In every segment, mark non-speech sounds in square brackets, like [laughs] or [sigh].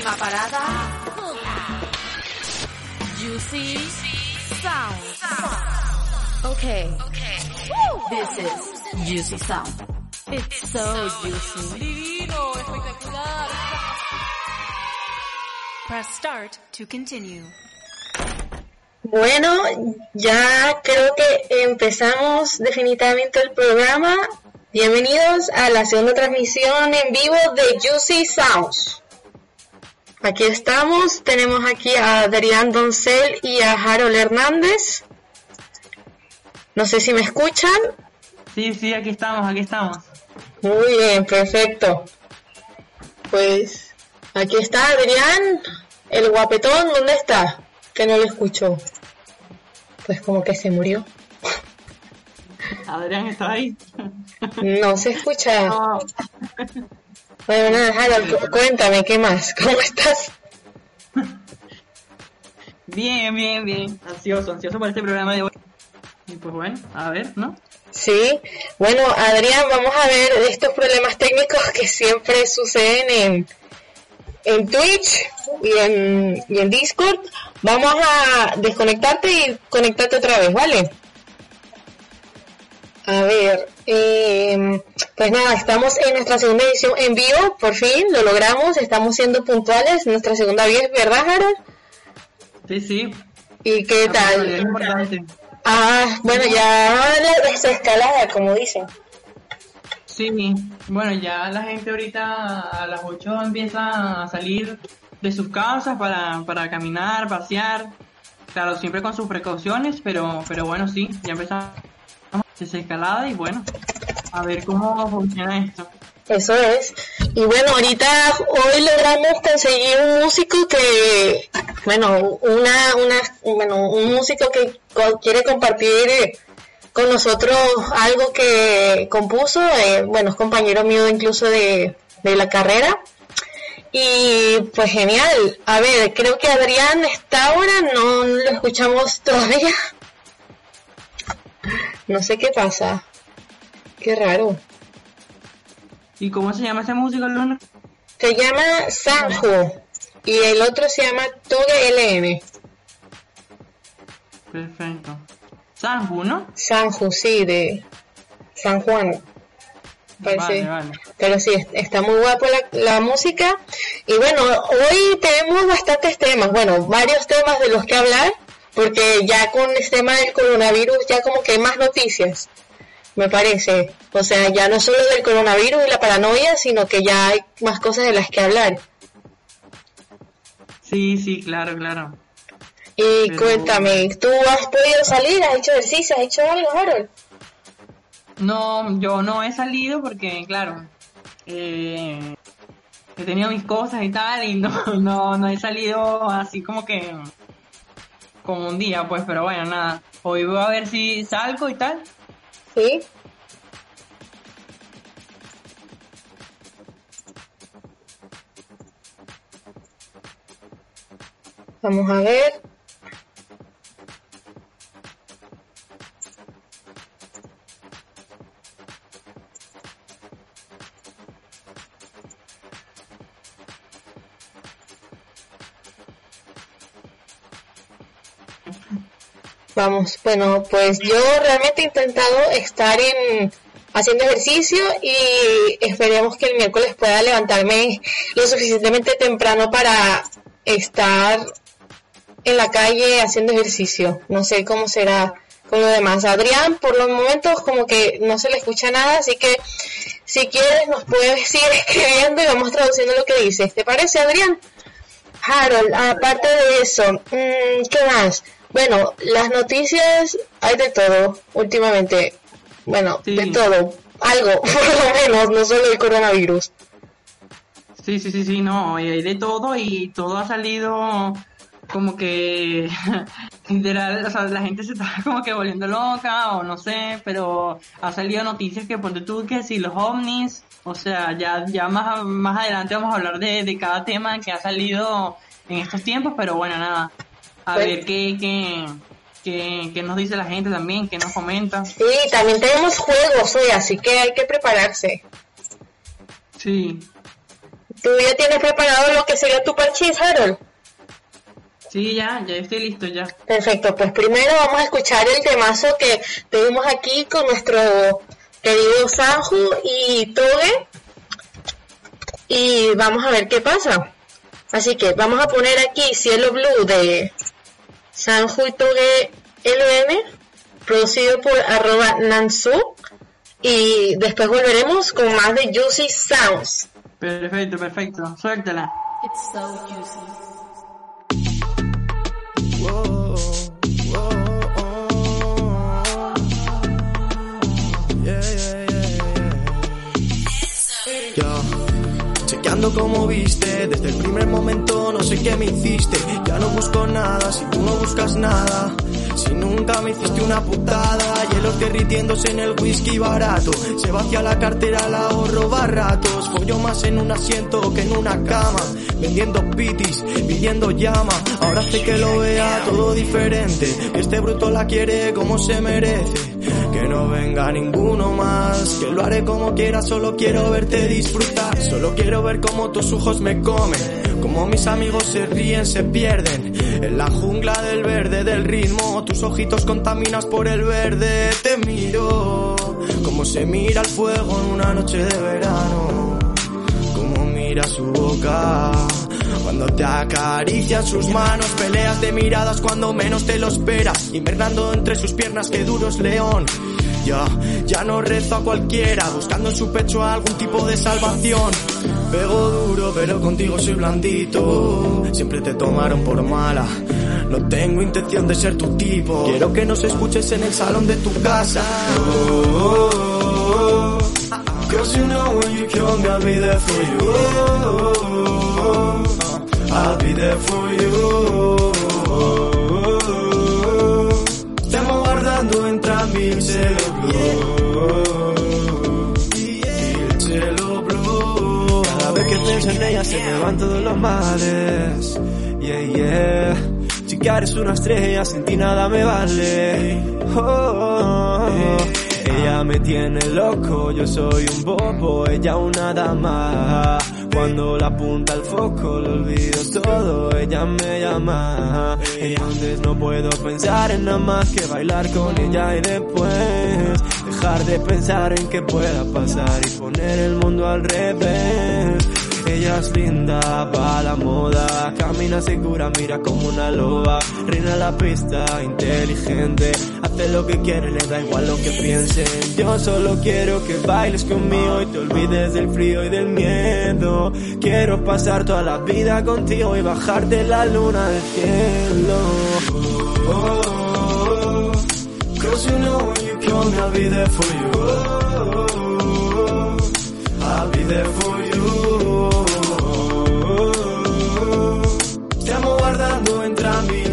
Próxima parada. Juicy Sound. Okay. This is Juicy Sound. It's so juicy. Divino, espectacular. Press start to continue. Bueno, ya creo que empezamos definitivamente el programa. Bienvenidos a la segunda transmisión en vivo de Juicy Sounds. Aquí estamos, tenemos aquí a Adrián Doncel y a Harold Hernández. No sé si me escuchan. Sí, sí, aquí estamos, aquí estamos. Muy bien, perfecto. Pues aquí está Adrián, el guapetón, ¿dónde está? Que no lo escucho. Pues como que se murió. Adrián está ahí. No se escucha. No. Bueno, nada, Harold, cu- cuéntame, ¿qué más? [laughs] ¿Cómo estás? Bien, bien, bien. Ansioso, ansioso por este programa de hoy. Y pues bueno, a ver, ¿no? Sí. Bueno, Adrián, vamos a ver estos problemas técnicos que siempre suceden en, en Twitch y en, y en Discord. Vamos a desconectarte y conectarte otra vez, ¿vale? A ver, eh, pues nada, estamos en nuestra segunda edición en vivo, por fin lo logramos, estamos siendo puntuales, nuestra segunda vez, ¿verdad, Harold? Sí, sí. ¿Y qué tal? importante. Ah, bueno, ya la desescalada, como dicen. Sí, bueno, ya la gente ahorita a las 8 empieza a salir de sus casas para, para caminar, pasear. Claro, siempre con sus precauciones, pero, pero bueno, sí, ya empezamos desescalada y bueno, a ver cómo funciona esto. Eso es. Y bueno, ahorita hoy logramos conseguir un músico que, bueno, una, una, bueno, un músico que quiere compartir con nosotros algo que compuso, eh, bueno, es compañero mío incluso de, de la carrera. Y pues genial. A ver, creo que Adrián está ahora, no lo escuchamos todavía. No sé qué pasa. Qué raro. ¿Y cómo se llama ese músico, Luna? Se llama Sanjo y el otro se llama Toge LN. Perfecto. Sanju, ¿no? Sanjo, sí, de San Juan. Parece. Vale, vale. Pero sí, es- está muy guapo la, la música. Y bueno, hoy tenemos bastantes temas, bueno, varios temas de los que hablar, porque ya con el tema del coronavirus ya como que hay más noticias, me parece. O sea, ya no solo del coronavirus y la paranoia, sino que ya hay más cosas de las que hablar. Sí, sí, claro, claro. Y Pero- cuéntame, ¿tú has podido salir? ¿Has hecho ejercicio? ¿Has hecho algo, Harold? No, yo no he salido porque, claro, eh, he tenido mis cosas y tal y no, [laughs] no, no he salido así como que como un día, pues, pero bueno, nada. Hoy voy a ver si salgo y tal. Sí. Vamos a ver. Vamos, bueno, pues yo realmente he intentado estar en haciendo ejercicio y esperemos que el miércoles pueda levantarme lo suficientemente temprano para estar en la calle haciendo ejercicio. No sé cómo será con lo demás. Adrián, por los momentos como que no se le escucha nada, así que si quieres nos puedes ir [laughs] escribiendo y vamos traduciendo lo que dices. ¿Te parece, Adrián? Harold, aparte de eso, mm, ¿qué más? Bueno, las noticias hay de todo últimamente. Bueno, Sí. de todo. algo, [laughs] por lo menos, no solo el coronavirus. Sí, sí, sí, sí, no, hay de todo y todo ha salido como que [laughs] literal, o sea, la gente se está [laughs] como que volviendo loca o no sé, pero ha salido noticias que por tú que si los ovnis, o sea, ya ya más más adelante vamos a hablar de, de cada tema que ha salido en estos tiempos, pero bueno, nada, a Pues- ver qué, qué, qué, qué nos dice la gente también, qué nos comenta. Sí, también tenemos juegos hoy, así que hay que prepararse. Sí, ¿Tú ya tienes preparado lo que sería tu parchís, Harold? sí, ya, ya estoy listo ya. Perfecto, pues primero vamos a escuchar el temazo que tenemos aquí con nuestro querido Sanju y Toge. Y vamos a ver qué pasa. Así que vamos a poner aquí Cielo Blue de Sanju y Toge LM, producido por arroba Nansu. Y después volveremos con más de Juicy Sounds. Perfecto, perfecto, suéltala. It's so juicy. Como viste, desde el primer momento no sé qué me hiciste. Ya no busco nada si tú no buscas nada. Si nunca me hiciste una putada, hielos derritiéndose en el whisky barato. Se vacía la cartera, la ahorro baratos. Follo más en un asiento que en una cama. Vendiendo pitis, pidiendo llama. Ahora sé que lo vea todo diferente. Este bruto la quiere como se merece. Que no venga ninguno más, que lo haré como quiera, solo quiero verte disfrutar, solo quiero ver cómo tus ojos me comen, como mis amigos se ríen, se pierden, en la jungla del verde del ritmo, tus ojitos contaminas por el verde, te miro, como se mira el fuego en una noche de verano, como mira su boca. Cuando te acarician sus manos, peleas de miradas cuando menos te lo esperas, invernando entre sus piernas que duro es león. Ya, ya no rezo a cualquiera, buscando en su pecho algún tipo de salvación. Pego duro, pero contigo soy blandito. Siempre te tomaron por mala. No tengo intención de ser tu tipo. Quiero que nos escuches en el salón de tu casa. Oh, oh, oh. Cause you know you come, be there for you. I'll be there for you. Stiamo guardando entrambi il cielo blu. Il cielo blu. Cada vez que pienso en ella se me van todos los males. Yeah, yeah. Chica, eres una estrella, sin ti nada me vale. Oh. Ella me tiene loco, yo soy un bobo, ella una dama. Cuando la apunta al foco, lo olvido todo, ella me llama. Entonces no puedo pensar en nada más que bailar con ella y después dejar de pensar en que pueda pasar y poner el mundo al revés. Ella es linda, va la moda, camina segura, mira como una loba, reina la pista, inteligente, hace lo que quiere, le da igual lo que piensen. Yo solo quiero que bailes conmigo y te olvides del frío y del miedo. Quiero pasar toda la vida contigo y bajarte la luna del cielo. Oh, oh, oh. Cause you know when you come, I'll be there for you. Oh, oh, oh. I'll be there for you.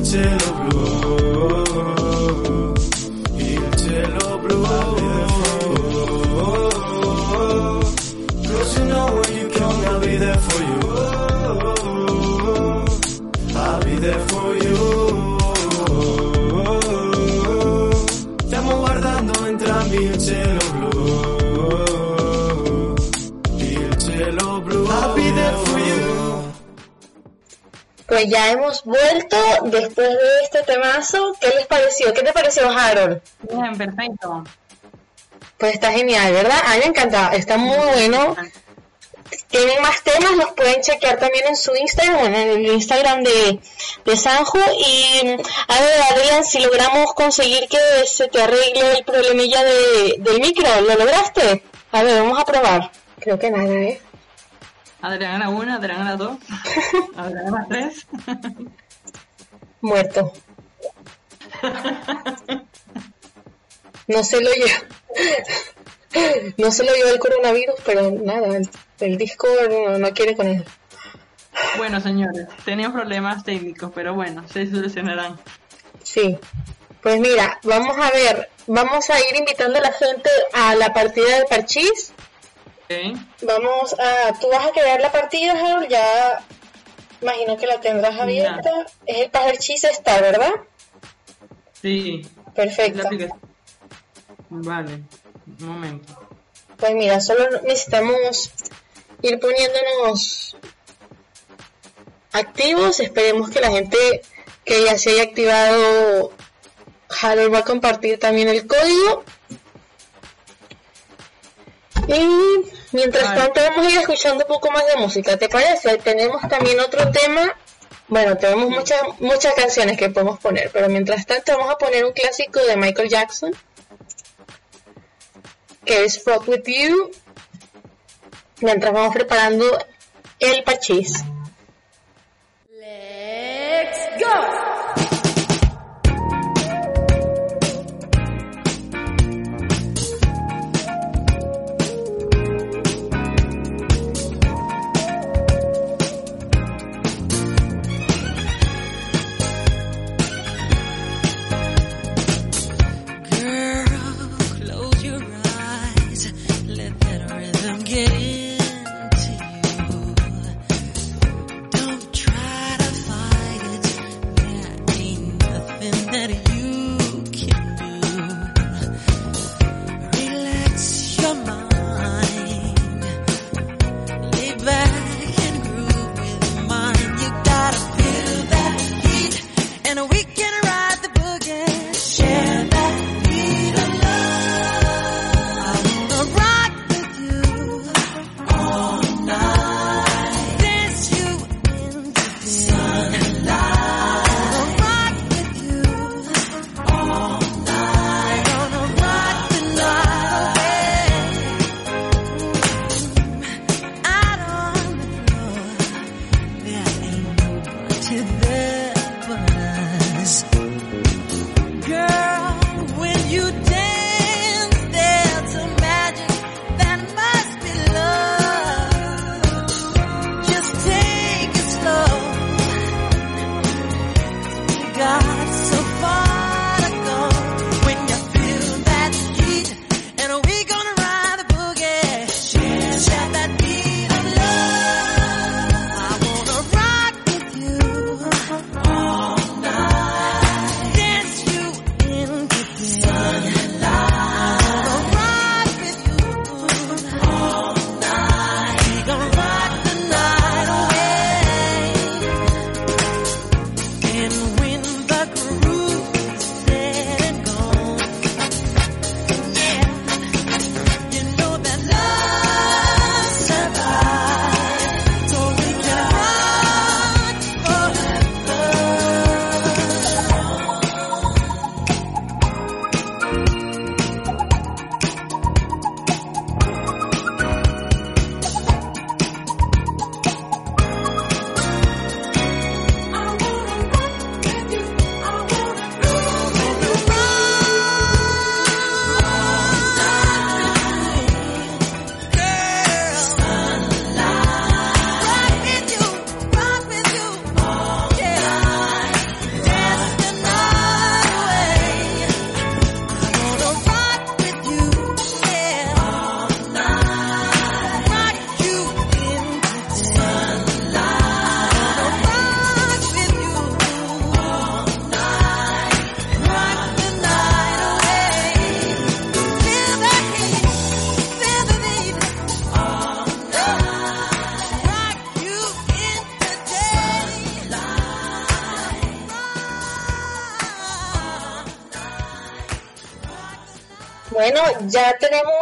Il cielo blu. Il cielo blu. Cause you know when you come, I'll be there for you. I'll be there for you. Stiamo guardando entrambi il cielo Pues ya hemos vuelto después de este temazo. ¿Qué les pareció? ¿Qué te pareció, Harold? Bien, perfecto. Pues está genial, ¿verdad? A mí me encanta, está muy bueno. Tienen más temas, los pueden chequear también en su Instagram, en el Instagram de, de Sanjo. Y a ver, Adrián, si logramos conseguir que se te arregle el problemilla de, del micro, ¿lo lograste? A ver, vamos a probar. Creo que nada, ¿eh? Adrián gana una, Adrián gana dos, [laughs] Adrián gana tres. Muerto. No se lo llevo. no se lo dio el coronavirus, pero nada, el, el Discord no, no quiere con él. Bueno, señores, tenían problemas técnicos, pero bueno, se solucionarán. Sí. Pues mira, vamos a ver, vamos a ir invitando a la gente a la partida del parchís. Vamos a, tú vas a crear la partida, Harold, ya imagino que la tendrás abierta. Es el parchís Star, ¿verdad? Sí, Perfecto. Vale, un momento. Pues mira, solo necesitamos ir poniéndonos activos. Esperemos que la gente que ya se haya activado, Harold va a compartir también el código. Y mientras Vale. tanto vamos a ir escuchando un poco más de música, ¿te parece? Tenemos también otro tema. Bueno, tenemos muchas muchas canciones que podemos poner, pero mientras tanto vamos a poner un clásico de Michael Jackson que es Fuck With You, mientras vamos preparando el parchís.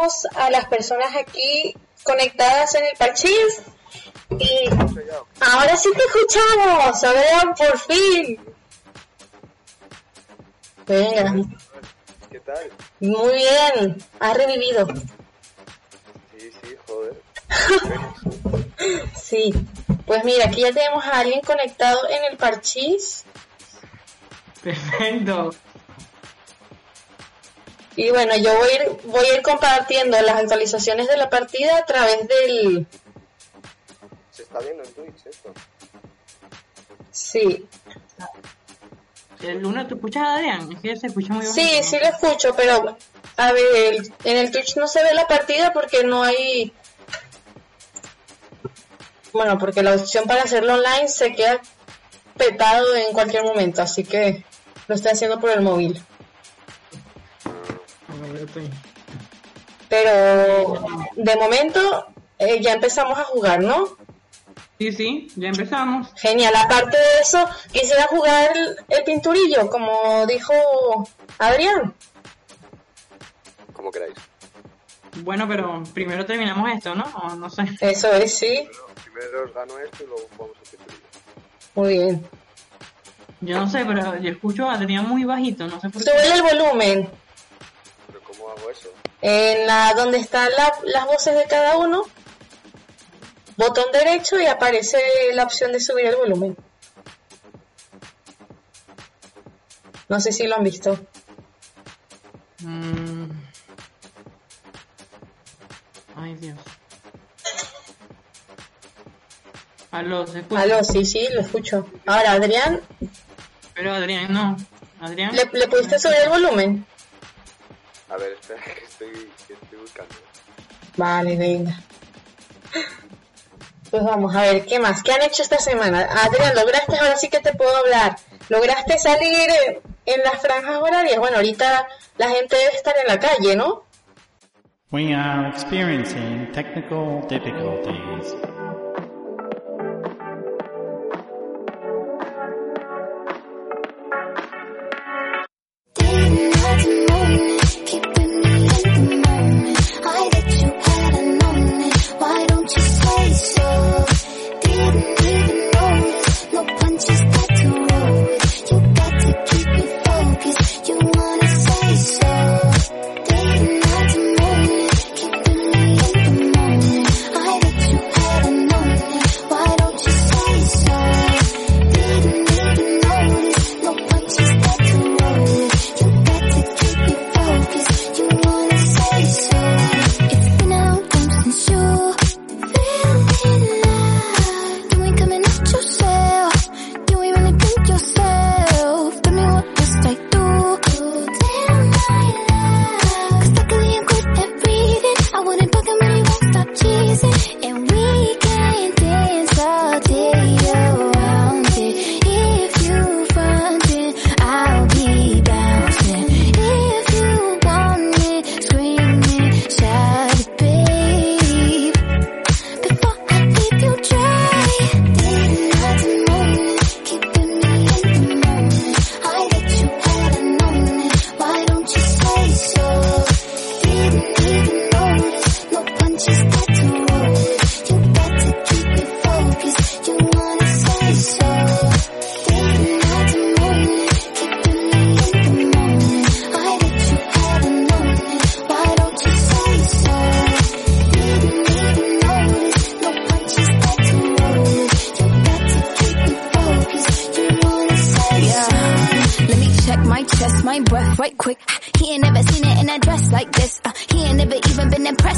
Tenemos a las personas aquí conectadas en el parchís. Y ahora sí te escuchamos, a ver, por fin. Venga, ¿Qué tal? muy bien, ha revivido. Sí, sí, joder. [laughs] Sí, pues mira, aquí ya tenemos a alguien conectado en el parchís. Perfecto. Y bueno, yo voy a ir, voy a ir compartiendo las actualizaciones de la partida a través del... Se está viendo en Twitch esto. Sí, El lunes, ¿tú escuchas a Adrián? Es que se escucha muy sí, sí lo escucho, pero a ver, el- en el Twitch no se ve la partida porque no hay... Bueno, porque la opción para hacerlo online se queda petado en cualquier momento, así que lo estoy haciendo por el móvil. Estoy- Pero de momento eh, ya empezamos a jugar, ¿no? Sí, sí, ya empezamos. Genial, aparte de eso, quisiera jugar el, el pinturillo, como dijo Adrián. Como queráis. Bueno, pero primero terminamos esto, ¿no? O no sé. Eso es, sí. Bueno, primero os gano esto y luego jugamos el pinturillo. Muy bien. Yo no sé, pero yo escucho a Adrián muy bajito, no sé por qué. Sube el volumen Pero ¿cómo hago eso? en la donde están la- las voces de cada uno. Botón derecho y aparece la opción de subir el volumen. No sé si lo han visto. Mm. Ay, Dios. Aló, se escucha. Aló, sí, sí, lo escucho. Ahora, Adrián, Pero Adrián, no. Adrián. ¿le, le pudiste subir el volumen? A ver, espera [laughs] que estoy, que estoy buscando. Vale, venga. Pues vamos a ver, ¿qué más? ¿Qué han hecho esta semana? Adrián, lograste, ahora sí que te puedo hablar. ¿Lograste salir en las franjas horarias? Bueno, ahorita la gente debe estar en la calle, ¿no? We are experiencing technical difficulties.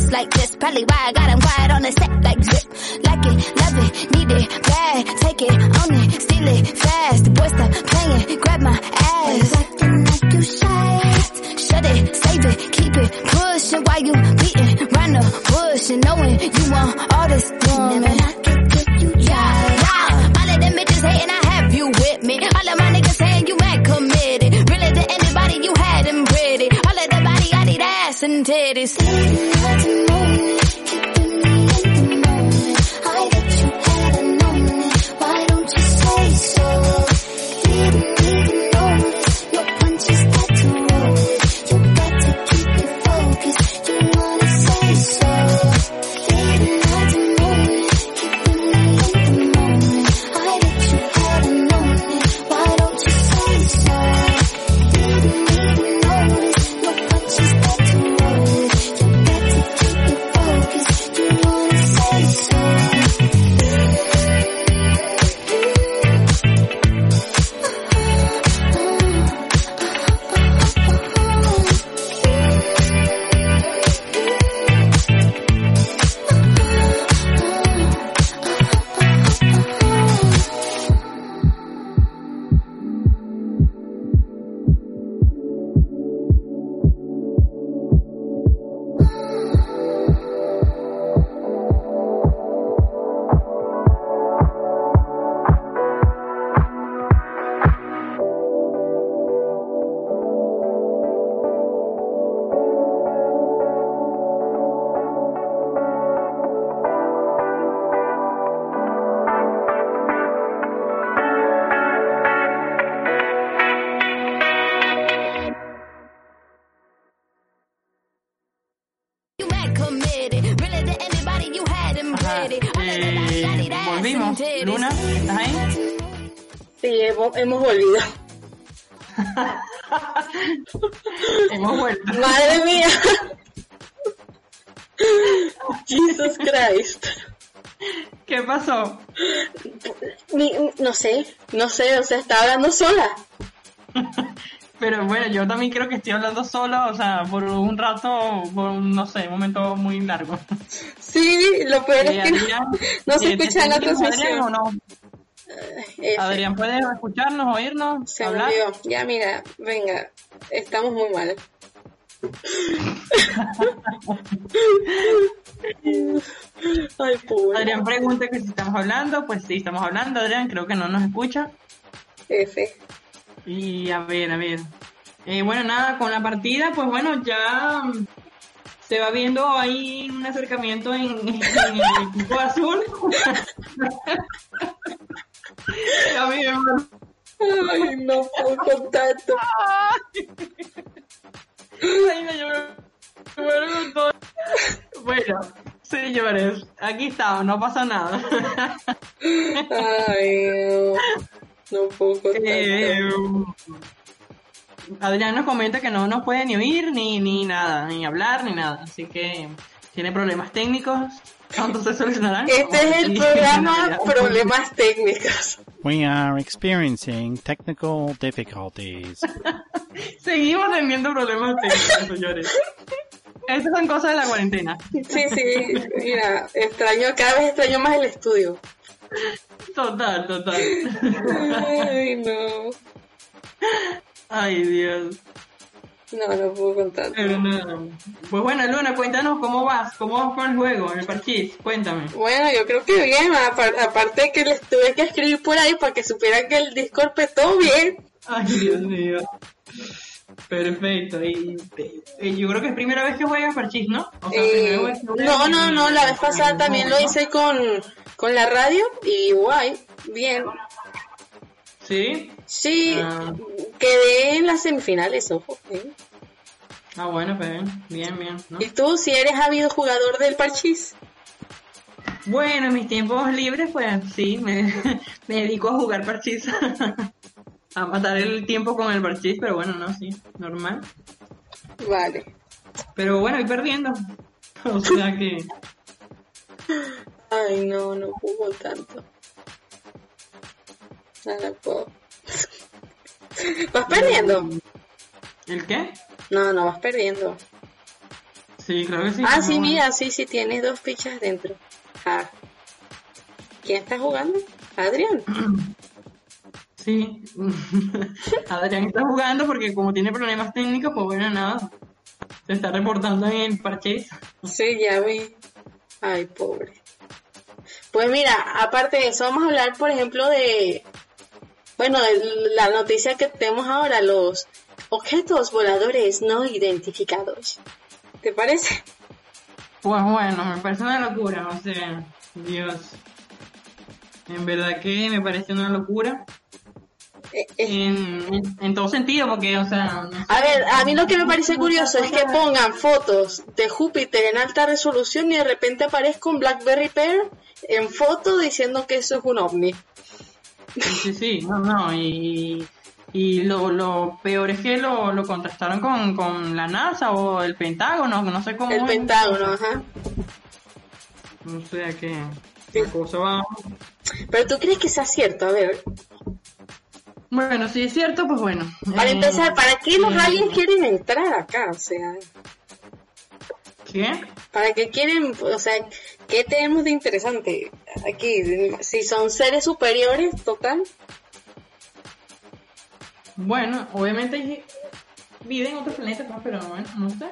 Impressed like this. Probably why I got him quiet on the set like zip. Like it, love it, need it, bad. Take it, own it, steal it, fast. The boy stop playing, grab my ass. Acting like you shy. Shut it, save it, keep it, pushing while you beating round the bush and knowing you want all this woman. did is no sé, o sea, está hablando sola. [laughs] Pero bueno, yo también creo que estoy hablando solo, o sea, por un rato, por un, no sé, un momento muy largo. [laughs] Sí, lo peor Eh, es que no, Adrián, no se eh, ¿te escucha en la transmisión. o no? F. Adrián, ¿puedes escucharnos, oírnos, Se hablar? murió. Ya mira, venga, estamos muy mal. Ay, pobre. Adrián pregunta que si estamos hablando, pues sí, estamos hablando, Adrián, creo que no nos escucha. F. Y a ver, a ver. Eh, bueno, nada, con la partida, pues bueno, ya mm, se va viendo ahí un acercamiento en, en el equipo azul. [laughs] aquí estamos, no pasa nada. Ay, no. No puedo Eh, tanto. Adrián nos comenta que no nos puede ni oír, ni, ni nada, ni hablar, ni nada. Así que tiene problemas técnicos. ¿Cuánto se solucionarán? Este es el programa. [laughs] Problemas Técnicos. We are experiencing technical difficulties. [laughs] Seguimos teniendo problemas técnicos, señores. Estas son cosas de la cuarentena. Sí, sí, mira, extraño, cada vez extraño más el estudio. Total, total. Ay, no. Ay, Dios. No, no puedo con tanto. Pero nada. Pues bueno, Luna, cuéntanos cómo vas, cómo vas con el juego, en el parchís, cuéntame. Bueno, yo creo que bien, apar- aparte de que les tuve que escribir por ahí para que supieran que el Discord todo bien. Ay, Dios mío. Perfecto. Y, y yo creo que es primera vez que juegas parchís, ¿no? O sea, Eh, vez que no, no, no, la vez pasada también lo hice con, con la radio y guay, bien. ¿Sí? Sí, Ah. quedé en las semifinales, ojo. ¿eh? Ah, bueno, pues bien, bien, bien. ¿no? ¿Y tú, si eres habido jugador del parchís? Bueno, en mis tiempos libres, pues sí, me, [laughs] me dedico a jugar parchís. [laughs] a matar el tiempo con el parchís, pero bueno, no, sí, normal. Vale. Pero bueno, voy perdiendo. [laughs] O sea que... Ay, no, no jugó tanto. No, no puedo. ¿Vas perdiendo? ¿El qué? No, no vas perdiendo. Sí, creo que sí. ah, sí, bueno. mira, sí, sí, tienes dos fichas dentro. Ah. ¿Quién está jugando? Adrián. [clears throat] Sí. [laughs] Adrián está jugando porque como tiene problemas técnicos, pues bueno, nada. Se está reportando en el parchís. Sí, ya vi. Ay, pobre. Pues mira, aparte de eso, vamos a hablar, por ejemplo, de. Bueno, de la noticia que tenemos ahora, los objetos voladores no identificados. ¿Te parece? Pues bueno, me parece una locura, o sea, Dios. En verdad que me parece una locura. Eh, En, en, en todo sentido, porque, o sea... no sé. A ver, a mí lo que me parece curioso es que pongan fotos de Júpiter en alta resolución y de repente aparezca un Blackberry Pear en foto diciendo que eso es un ovni. Sí, sí, sí, no, no, y, y lo, lo peor es que lo, lo contrastaron con, con la NASA o el Pentágono, no sé cómo. El es. Pentágono, ajá. O sea que la cosa va... Pero tú crees que sea cierto, a ver. Bueno, si es cierto, pues bueno. Para Eh, empezar, ¿para qué los eh, aliens quieren entrar acá? O sea, ¿Qué? ¿para qué quieren, o sea, qué tenemos de interesante aquí? Si son seres superiores, total. Bueno, obviamente vida en otros planetas, pero bueno, no sé.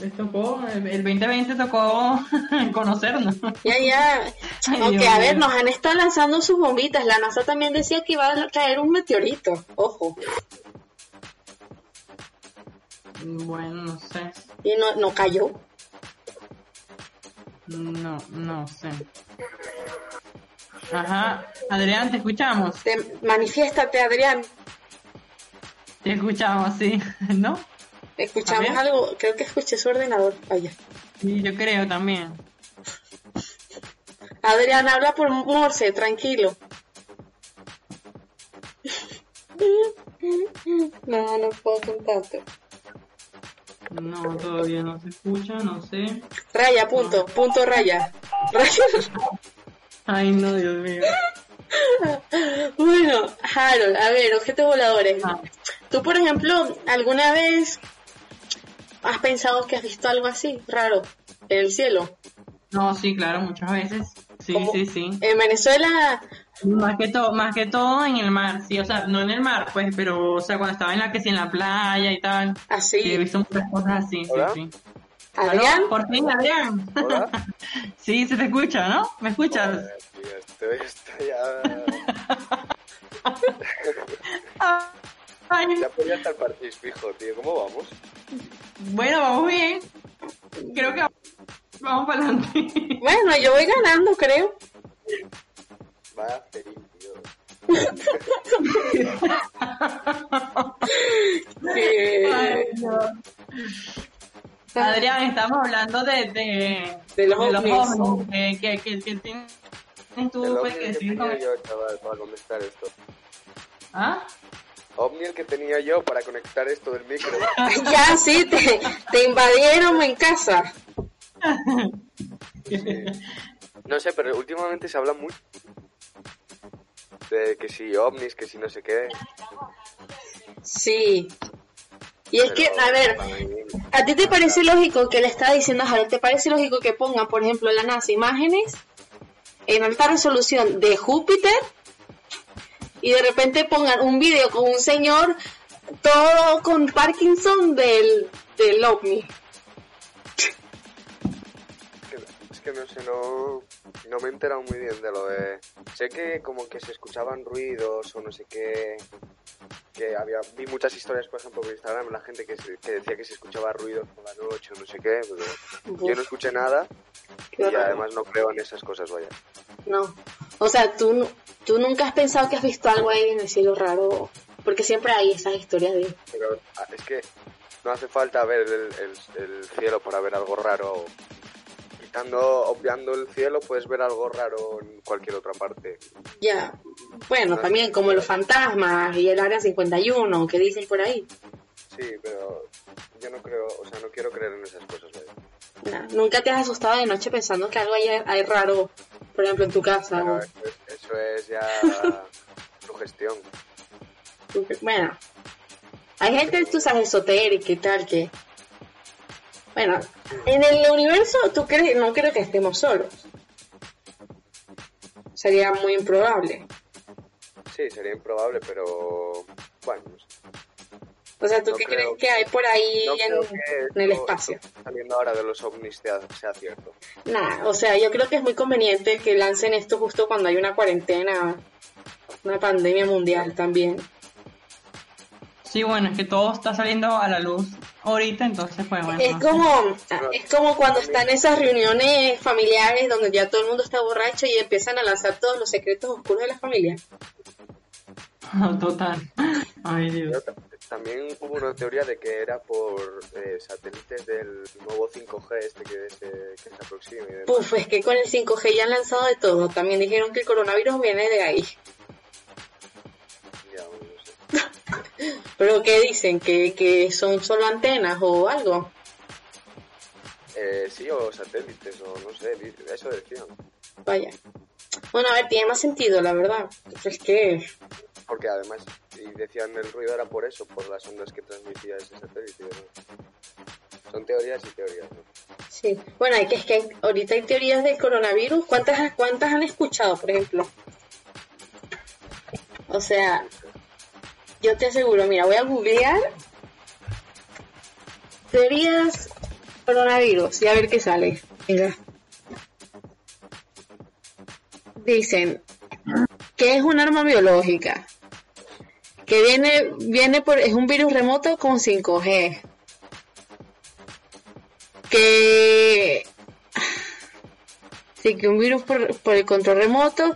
Les tocó, el el 2020 tocó [laughs] conocernos. Ya, ya. Aunque, a ver, nos han estado lanzando sus bombitas. La NASA también decía que iba a caer un meteorito. Ojo. Bueno, no sé. Y no, no cayó. No, no sé. Ajá, Adrián, te escuchamos. Te- manifiéstate, Adrián. Te escuchamos, sí. [laughs] ¿No? Escuchamos algo. Creo que escuché su ordenador. Vaya. Sí, yo creo también. Adrián, habla por Morse, tranquilo. [laughs] No, no puedo contarte. No, todavía no se escucha, no sé. Raya, punto, punto raya. Raya. [laughs] Ay, no, Dios mío. [laughs] Bueno, Harold, a ver, objetos voladores. Tú, por ejemplo, ¿alguna vez has pensado que has visto algo así, raro, en el cielo? No, sí, claro, muchas veces. Sí, sí, sí. En Venezuela, Más que todo, más que todo en el mar, sí, o sea, no en el mar, pues, pero, o sea, cuando estaba en la que sí, en la playa y tal. Así. Sí, he visto muchas cosas así, sí, sí. ¿Adrián? Por fin, Adrián. [laughs] sí, se te escucha, ¿no? ¿Me escuchas? Tío, estoy, estoy ya... [laughs] Ya podía estar partido fijo, tío. ¿Cómo vamos? Bueno, vamos bien. Creo que vamos para adelante. [laughs] bueno, yo voy ganando, creo. Vaya ferín, tío. Ay, no. Adrián, estamos hablando de, de, De los ovnis, que, que, que, que tienes tú El pues, que que decir con tenía yo, chaval, para conectar esto. ¿Ah? Ovni el que tenía yo para conectar esto del micro. [laughs] ya, sí, te, te invadieron en casa. No sé, pero últimamente se habla mucho de que si ovnis, que si no sé qué. Sí. Y es que, a ver, ¿a ti te parece lógico que le estaba diciendo a ¿te parece lógico que pongan, por ejemplo, en la NASA imágenes en alta resolución de Júpiter y de repente pongan un video con un señor todo con Parkinson del, del ovni? Es que no sé, no, no me he enterado muy bien de lo de... Sé que como que se escuchaban ruidos o no sé qué... Que había... Vi muchas historias, por ejemplo, por Instagram, la gente que, se- que decía que se escuchaba ruidos por la noche o no sé qué, pero yo no escuché nada y horror. además no creo en esas cosas, vaya. No. O sea, tú, tú nunca has pensado que has visto algo ahí en el cielo raro, porque siempre hay esas historias de... Pero ah, es que no hace falta ver el, el- el cielo para ver algo raro. Quitando, obviando el cielo, puedes ver algo raro en cualquier otra parte. Ya, bueno, también como los fantasmas y el área 51 que dicen por ahí. Sí, pero yo no creo, o sea, no quiero creer en esas cosas, vaya. Ya, Nunca te has asustado de noche pensando que algo hay, hay raro, por ejemplo, en tu casa. O- es, eso es ya sugestión. Bueno, hay gente, tú sabes, esotérica y tal, que... Bueno, en el universo, ¿tú crees? No creo que estemos solos. Sería muy improbable. Sí, sería improbable, pero bueno, no sé. O sea, ¿tú No qué creo- crees que hay por ahí No en, el espacio? saliendo ahora de los ovnis sea, sea cierto. Nah, o sea, yo creo que es muy conveniente que lancen esto justo cuando hay una cuarentena, una pandemia mundial también. Sí, bueno, es que todo está saliendo a la luz ahorita, entonces, pues bueno. Es como, es como cuando están esas reuniones familiares donde ya todo el mundo está borracho y empiezan a lanzar todos los secretos oscuros de la familia. [laughs] Total. Ay, Dios. También hubo una teoría de que era por eh, satélites del nuevo 5G este que se, que se aproxima y demás. Puf, es que con el 5G ya han lanzado de todo. También dijeron que el coronavirus viene de ahí. Ya, bueno, no sé. [laughs] Pero ¿qué dicen? ¿Que, que son solo antenas o algo? Eh, sí, o satélites, o no sé, eso decían. Vaya. Bueno, a ver, tiene más sentido, la verdad. Es que... Porque además, y decían el ruido era por eso, por las ondas que transmitía ese satélite. Son teorías y teorías, ¿no? Sí, bueno, hay que, es que ahorita hay teorías del coronavirus. ¿Cuántas, ¿Cuántas han escuchado, por ejemplo? O sea, yo te aseguro, mira, voy a googlear teorías coronavirus y a ver qué sale. Venga. Dicen que es un arma biológica, que viene, viene por, es un virus remoto con 5G, que sí que un virus por, por el control remoto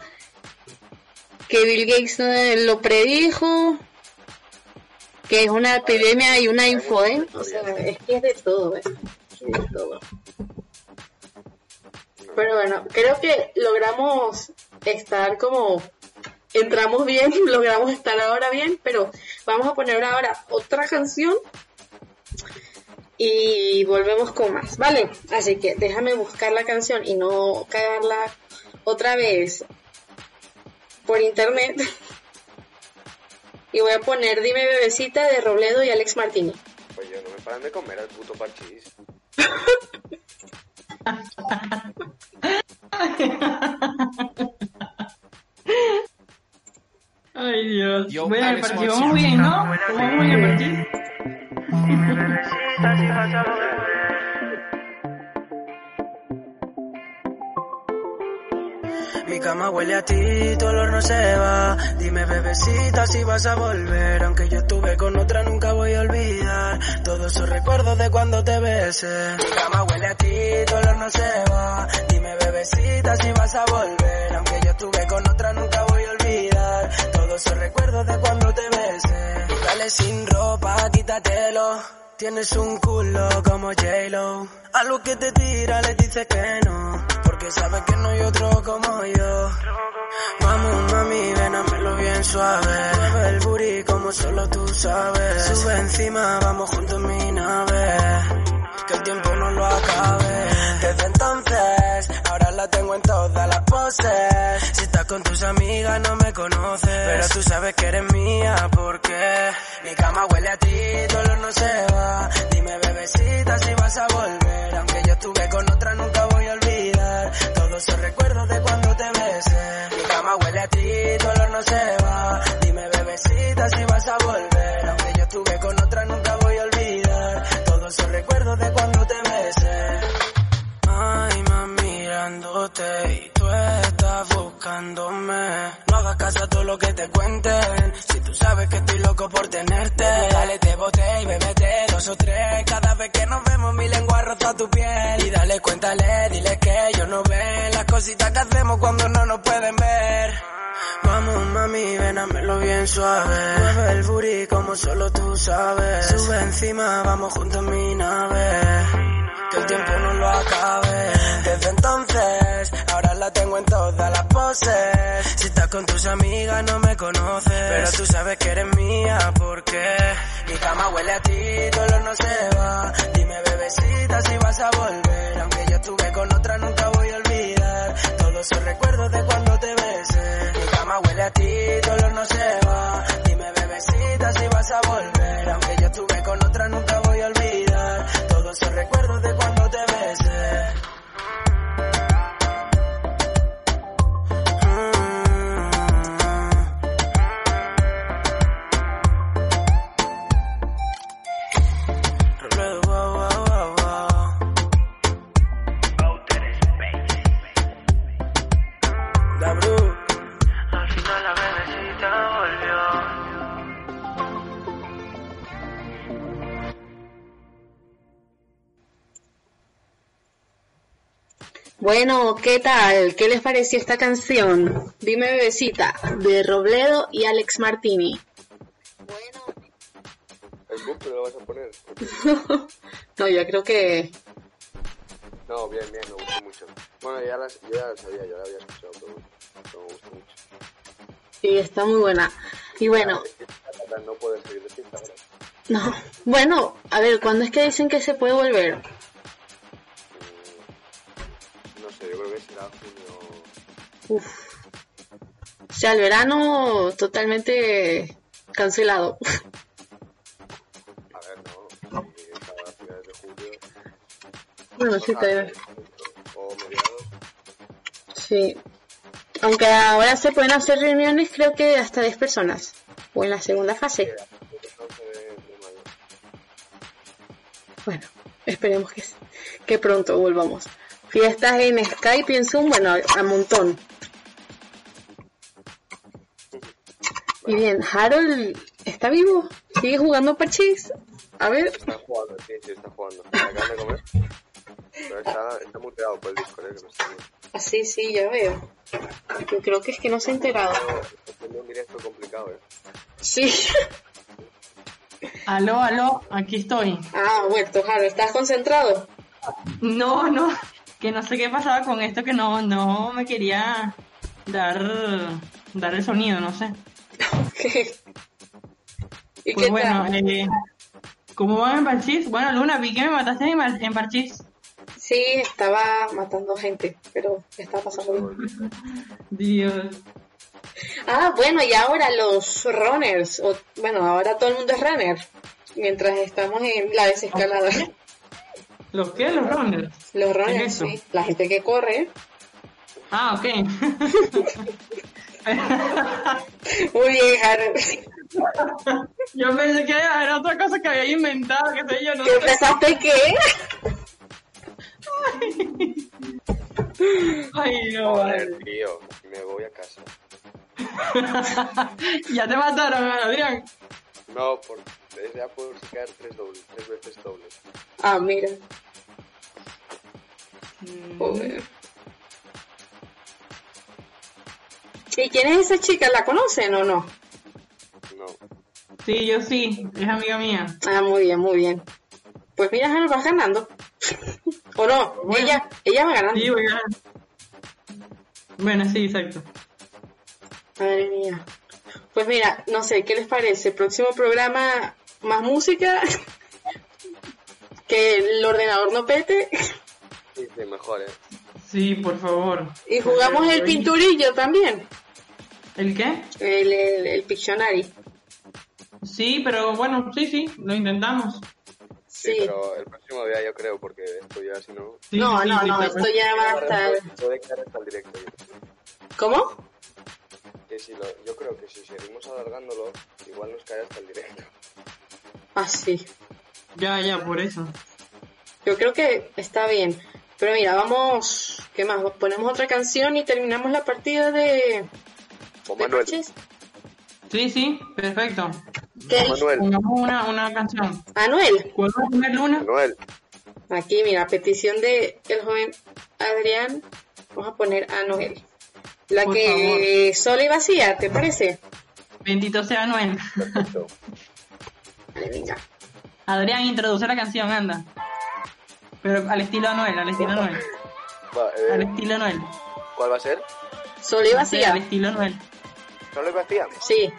que Bill Gates eh, lo predijo que es una epidemia y una infodemia o sea es que es de todo ¿eh? Es de todo. Pero bueno, creo que logramos estar como entramos bien, [laughs] logramos estar ahora bien, pero vamos a poner ahora otra canción y volvemos con más, ¿vale? Así que déjame buscar la canción y no cagarla otra vez por internet. [laughs] Y voy a poner Dime Bebecita de Robledo y Alex Martínez. Oye, no me paran de comer al puto parchís. [laughs] Ay, Dios. Yo, bueno, el partido vamos bien, ¿no? Vamos muy bien, partido. Mi cama huele a ti, tu olor no se va. Dime, bebecita, si vas a volver. Aunque yo estuve con otra, nunca voy a olvidar. Todos esos recuerdos de cuando te besé. Mi cama huele a ti, tu olor no se va. Dime, bebecita, si vas a volver. Aunque yo estuve con otra, nunca voy a olvidar. Todos recuerdos de cuando te besé. Dale sin ropa, quítatelo. Tienes un culo como J-Lo. A lo que te tira le dice que no. Porque sabe que no hay otro como yo. Vamos, mami, ven a verlo bien suave. Mueve el booty como solo tú sabes. Sube encima, vamos juntos en mi nave. Que el tiempo no lo acabe. Desde ahora la tengo en todas las poses. Si estás con tus amigas no me conoces. Pero tú sabes que eres mía porque mi cama huele a ti, tu olor no se va. Dime bebecita si vas a volver. Aunque yo estuve con otra nunca voy a olvidar. Todos esos recuerdos de cuando te besé. Mi cama huele a ti, tu olor no se va. Dime bebecita si vas a volver. Aunque yo estuve con otra nunca voy a olvidar. Todos esos recuerdos de cuando cositas que hacemos cuando no nos pueden ver. Vamos mami, verlo bien suave. Mueve el booty como solo tú sabes. Sube encima, vamos juntos en mi nave que el tiempo no lo acabe. Desde entonces, ahora la tengo en todas las poses. Si estás con tus amigas no me conoces, pero tú sabes que eres mía porque mi cama huele a ti, tu olor no se va. Dime bebecita si vas a volver, aunque yo estuve con otra nunca. Todos esos recuerdos de cuando te besé. Mi cama huele a ti, tu olor no se va. Dime bebecita si vas a volver, aunque yo estuve con otra nunca voy a olvidar. Todos esos recuerdos de cuando te Bueno, ¿qué tal? ¿Qué les pareció esta canción? Dime bebecita, de Robledo y Alex Martini. ¿El book lo vas a poner? [laughs] no, yo creo que No, bien, bien, me gustó mucho. Bueno, ya las, yo ya la sabía, ya la había escuchado, pero, pero me gustó mucho. sí, está muy buena. Y bueno, No puede seguir de fiesta ahora. no, bueno, a ver, ¿cuándo es que dicen que se puede volver? Sé, yo creo que será junio. Uf. O sea, el verano totalmente cancelado. A ver, no. si finales de julio. bueno, sí, te... O mediados. sí. Aunque ahora se pueden hacer reuniones, creo que hasta 10 personas. O en la segunda fase. Bueno, esperemos que, que pronto volvamos. Fiestas en Skype y en Zoom, bueno, a montón. Y bien, Harold está vivo, sigue jugando parchís. A ver, Está jugando, sí, sí, está jugando. Acaban de comer. Pero está, está muteado por el Discord, eh, que no está bien. así sí, ya veo. Yo creo que es que no se ha enterado. Está un directo complicado, eh. Sí. [laughs] Aló, aló, aquí estoy. Ah, muerto, Harold, ¿estás concentrado? No, no. Que no sé qué pasaba con esto que no, no me quería dar, dar el sonido, no sé. ¿Y Pues qué bueno, tal? eh, ¿cómo van en Parchís? Bueno, Luna, vi que me mataste en, Parchís. Sí, estaba matando gente, pero está pasando bien. [laughs] Dios. Ah, bueno, y ahora los runners, o, bueno, ahora todo el mundo es runner, mientras estamos en la desescalada. ¿Los qué? ¿Los runners? Los ¿Qué runners, sí, la gente que corre. Ah, ok. [laughs] Muy bien, Harold. Yo pensé que era otra cosa que había inventado, que sé yo, no ¿Qué sé. pensaste que? [laughs] Ay, no, Joder, vale. tío, me voy a casa. [laughs] ya te mataron, Adrián. No, por, ya puedo sacar tres dobles, tres veces dobles. Ah, mira. Mm. Joder. ¿Y quién es esa chica? ¿La conocen o no? No. Sí, yo sí, es amiga mía. Ah, muy bien, muy bien. Pues mira, Harold, vas ganando. [laughs] ¿O no? Ella, ella va ganando. Sí, voy a ganar. Bueno, sí, exacto. Madre mía. Pues mira, no sé, ¿qué les parece? Próximo programa, más música. [laughs] que el ordenador no pete. [laughs] Sí, sí, mejor, eh. Sí, por favor. Y jugamos el pinturillo también. ¿El qué? El, el, el Pictionary. Sí, pero bueno, sí, sí, lo intentamos. Sí, pero el próximo día yo creo, porque esto ya si no... Sí, No, sí, no, sí, no, esto ya va a estar... Directo. ¿Cómo? Que si lo, yo creo que si seguimos alargándolo, igual nos cae hasta el directo. Ah, sí. Ya, ya, por eso. Yo creo que está bien. Pero mira, vamos... ¿Qué más? Ponemos otra canción y terminamos la partida de... De Manuel. Parchís. Sí, sí, perfecto. ¿Qué? Manuel. Pongamos una, una canción. Anuel. ¿Cuál va a poner Luna? Manuel. Aquí, mira, petición de el joven Adrián. Vamos a poner a Noel. La Por que sola y vacía, ¿te parece? Bendito sea Noel. Perfecto. Vale, venga. Adrián, introduce la canción, anda. Pero al estilo Noel, al estilo Noel. Va, eh, Al estilo Noel. ¿Cuál va a ser? Sola y vacía. al estilo Noel. ¿Solo es vacía? Sí.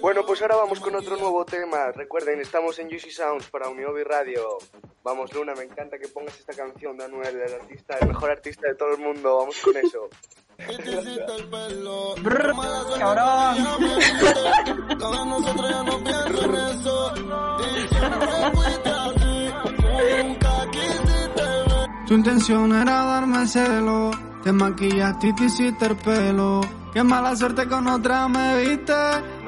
Bueno, pues ahora vamos con otro nuevo tema. Recuerden, estamos en Juicy Sounds para Uniobi Radio. Vamos, Luna, me encanta que pongas esta canción de Anuel, el artista, el mejor artista de todo el mundo. Vamos con eso. Brr, cabrón. Todos nosotros ya no Tu intención era darme celo. Te maquillaste y te hiciste el pelo. Qué mala suerte con otra me viste.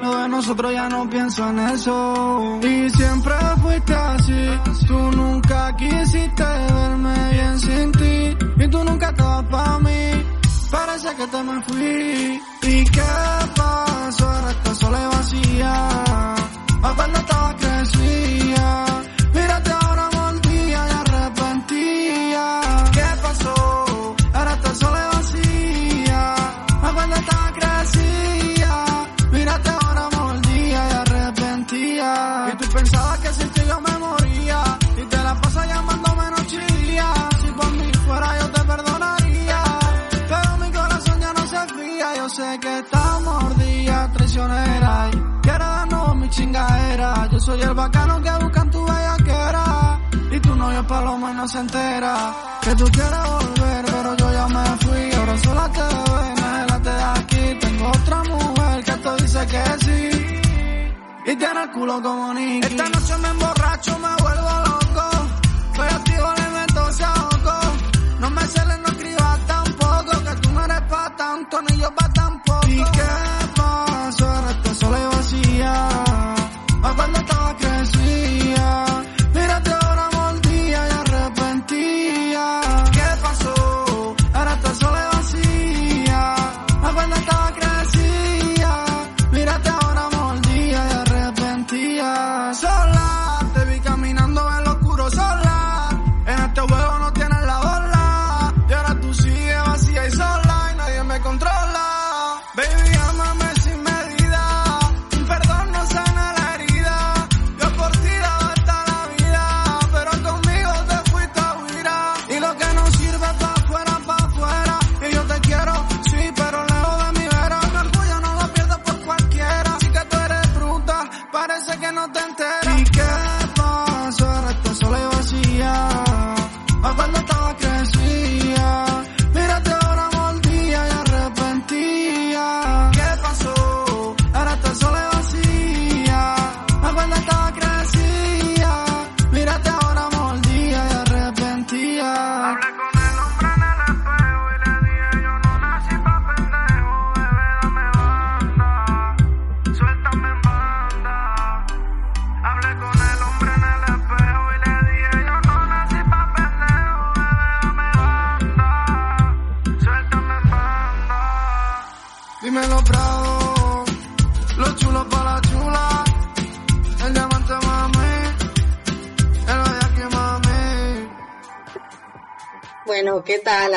Lo de nosotros ya no pienso en eso. Y siempre fuiste así. Tú nunca quisiste verme bien sin ti. Y tú nunca estabas para mí. Parece que te me fui. ¿Y qué pasó? Ahora estás sola y vacía. A cuando estaba crecía. Se entera. Que tú quieres volver, pero yo ya me fui. Ahora sola te ven, de aquí. Tengo otra mujer que te dice que sí. Y tiene el culo como Nicky. Esta noche me emborracho, me vuelvo loco. Soy activo, le meto saoco. No me celes, no escribas tampoco. Que tú no eres pa' tanto, ni yo pa'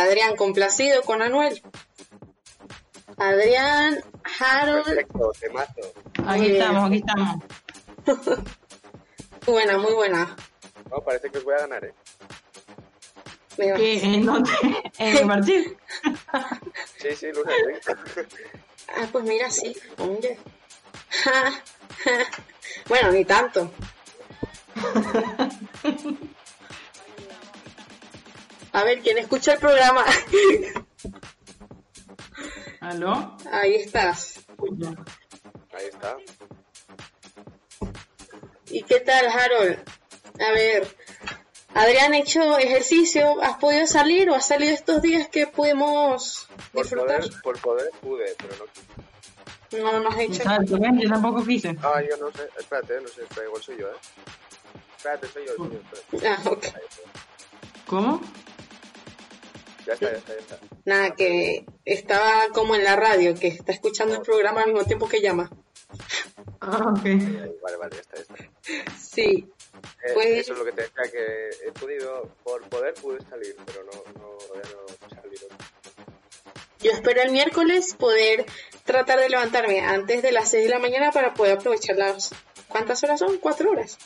Adrián? ¿Complacido con Anuel? Adrián, Harold. Perfecto, temazo. Aquí Muy bien. estamos, aquí estamos. Muy [laughs] buena, muy buena. No, parece que os voy a ganar, eh. ¿Qué? ¿En dónde? [laughs] ¿En el partido? Sí, sí, Luna. [laughs] Ah, pues mira, sí. Oye. bueno, ni tanto. A ver, ¿quién escucha el programa? [laughs] ¿Aló? Ahí estás. Ahí está. ¿Y qué tal, Harold? A ver, Adrián ha hecho ejercicio, ¿has podido salir o has salido estos días que pudimos Por disfrutar? poder, por poder pude, pero no No, no has hecho. Ven, yo tampoco quise. Ah, yo no sé. Espérate, no sé. Espera, igual soy yo, ¿eh? Espérate, soy yo, soy yo. Espérate. Ah, ok. ¿Cómo? Ya está, ya está, ya está. Nada, que estaba como en la radio, que está escuchando el programa al mismo tiempo que llama. Ah, ok. Vale, vale, ya está, ya está. Sí. Eh, Pues- Eso es lo que te decía, que he podido, por poder pude salir, pero no, no, ya no. Yo espero el miércoles poder tratar de levantarme antes de las 6 de la mañana para poder aprovechar las... ¿Cuántas horas son? ¿Cuatro horas?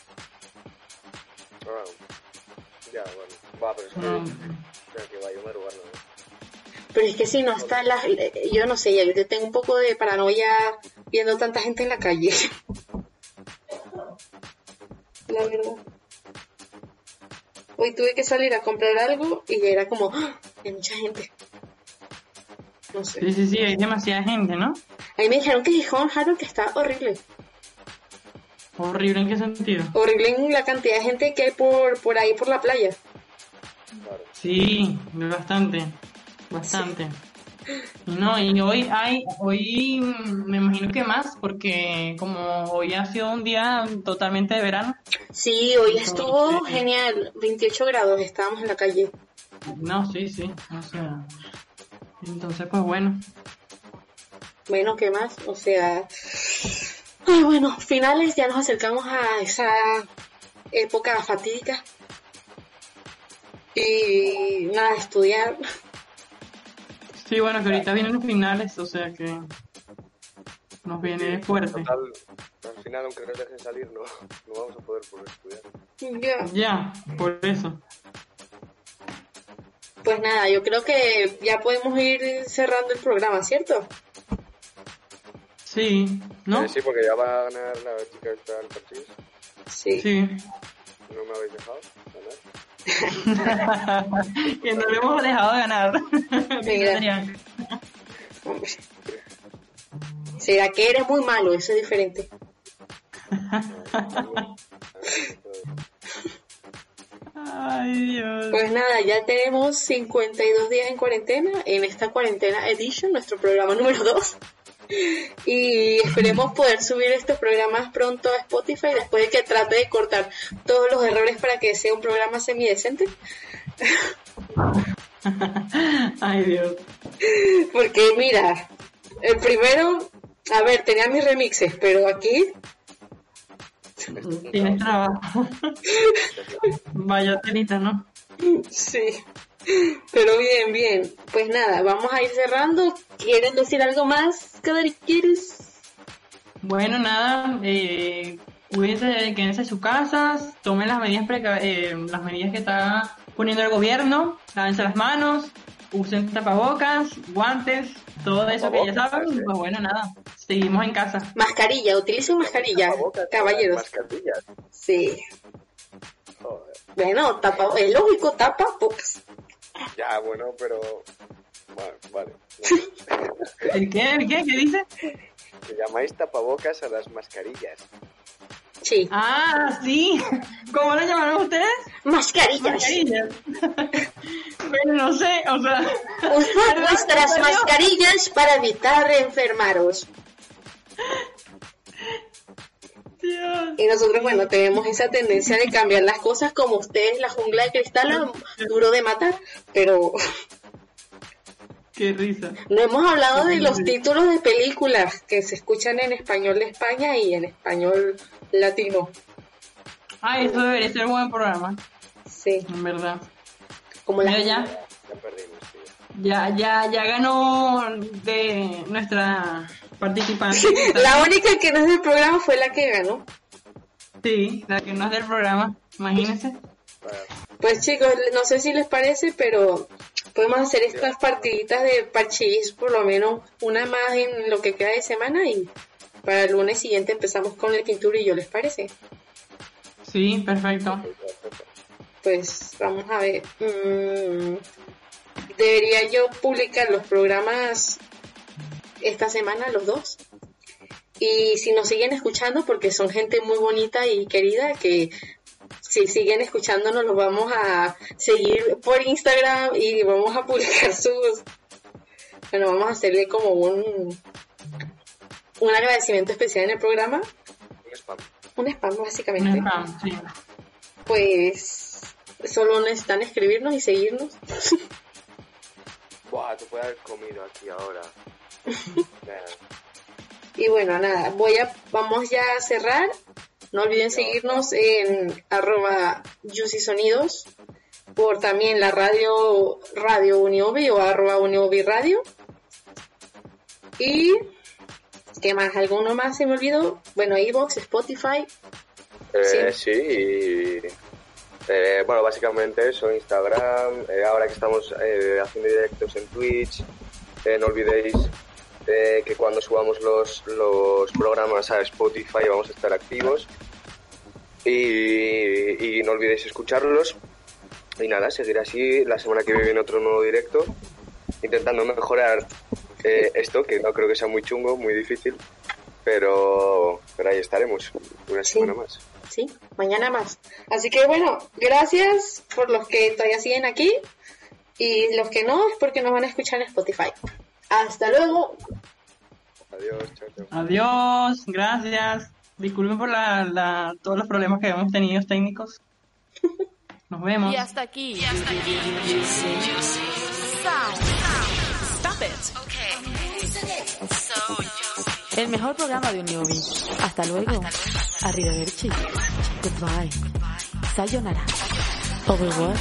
Ah, ya, bueno. Va, pero es que, Ya. Pero es que si no está la... Yo no sé, ya yo tengo un poco de paranoia viendo tanta gente en la calle. [laughs] La verdad. Hoy tuve que salir a comprar algo y era como... ¡ah! Hay mucha gente. No sé. Sí, sí, sí, hay demasiada gente, ¿no? Ahí me dijeron que Gijón, Harold, que está horrible. Horrible, ¿en qué sentido? Horrible en la cantidad de gente que hay por, por ahí, por la playa. Sí, bastante, bastante. No, y hoy hay, hoy me imagino que más, porque como hoy ha sido un día totalmente de verano. Sí, hoy estuvo genial. 28 grados, estábamos en la calle. No, sí, sí, o sea. Entonces, pues bueno. Bueno, ¿qué más? O sea... Ay, bueno, finales, ya nos acercamos a esa época fatídica. Y nada, estudiar. Sí, bueno, que ahorita vienen los finales, o sea que nos viene fuerte. Total, al final, aunque nos dejen salir, no, no vamos a poder poder estudiar. Ya. Ya, por eso. Pues nada, yo creo que ya podemos ir cerrando el programa, ¿cierto? Sí, ¿no? Eh, sí, porque ya va a ganar la chica esta del parchís. Sí. Sí. No me habéis dejado ganar. [laughs] que no le hemos dejado de ganar. Mira. ¿Será que eres muy malo? Eso es diferente. Ay, Dios. Pues nada, ya tenemos 52 días en cuarentena, en esta cuarentena edition, nuestro programa número 2. Y esperemos poder subir estos programas pronto a Spotify después de que trate de cortar todos los errores para que sea un programa semidecente. [laughs] Ay, Dios. Porque mira, el primero, a ver, tenía mis remixes, pero aquí Tienes trabajo. [laughs] Vaya telita, ¿no? Sí. Pero bien, bien. Pues nada, vamos a ir cerrando. ¿Quieren decir algo más? Kadari, ¿Quieres? Bueno, nada, eh, cuídense, quédense en sus casas, tomen las medidas, preca- eh, las medidas que está poniendo el gobierno, lávense las manos, usen tapabocas, guantes, todo eso que ya saben, pues bueno, nada, seguimos en casa. Mascarilla, utilicen mascarilla, caballeros. Mascarillas. Sí. Joder. Bueno, tapa, es lógico, tapa bocas. Ya, bueno, pero... Bueno, vale. ¿El qué? ¿El qué? ¿Qué dice? Que llamáis tapabocas a las mascarillas. Sí. Ah, sí. ¿Cómo lo llamaron ustedes? Mascarillas. Mascarillas. Pero no sé, o sea... Usad vuestras mascarillas para evitar enfermaros. Dios. Y nosotros, bueno, tenemos esa tendencia de cambiar las cosas como ustedes, la jungla de cristal, duro de matar, pero Qué risa. No hemos hablado de los títulos de películas que se escuchan en español de España y en español latino. Ah, eso debería ser un buen programa. Sí. En verdad. Como la ya, ya, ya, ya ganó de nuestra participante. La única que no es del programa fue la que ganó. Sí, la que no es del programa, imagínense. Pues chicos, no sé si les parece, pero podemos hacer estas partiditas de parchís, por lo menos una más en lo que queda de semana y para el lunes siguiente empezamos con el quinturillo, ¿les parece? Sí, perfecto. Pues vamos a ver. Mm, debería yo publicar los programas esta semana, los dos. Y si nos siguen escuchando, porque son gente muy bonita y querida, que si siguen escuchándonos, los vamos a seguir por Instagram y vamos a publicar sus. Bueno, vamos a hacerle como un. Un agradecimiento especial en el programa. Un spam. Un spam, básicamente Un spam, sí. pues solo necesitan escribirnos y seguirnos. [laughs] Buah, te puede haber comido aquí ahora. Y bueno, nada, voy a, vamos ya a cerrar. No olviden seguirnos en arroba Juicy Sonidos, por también la radio, radio Uniobi o arroba Uniobi Radio. Y, ¿qué más? ¿Alguno más se me olvidó? Bueno, Evox, Spotify. Eh, sí, eh, bueno, básicamente eso, Instagram, eh, ahora que estamos eh, haciendo directos en Twitch, eh, no olvidéis eh, que cuando subamos los, los programas a Spotify vamos a estar activos. Y, y no olvidéis escucharlos. Y nada, seguir así, la semana que viene otro nuevo directo, intentando mejorar eh, esto, que no creo que sea muy chungo, muy difícil, pero, pero ahí estaremos, una semana más. Sí, mañana más. Así que bueno, gracias por los que todavía siguen aquí. Y los que no es porque nos van a escuchar en Spotify. Hasta luego. Adiós, chao, chao. Adiós, gracias. Disculpen por la, la- todos los problemas que hemos tenido técnicos. Nos vemos. Y hasta aquí. Stop it. El mejor programa de Uniobi. Hasta luego. Arrivederci. Goodbye. Sayonara. Overworld.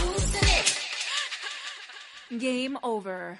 Game over.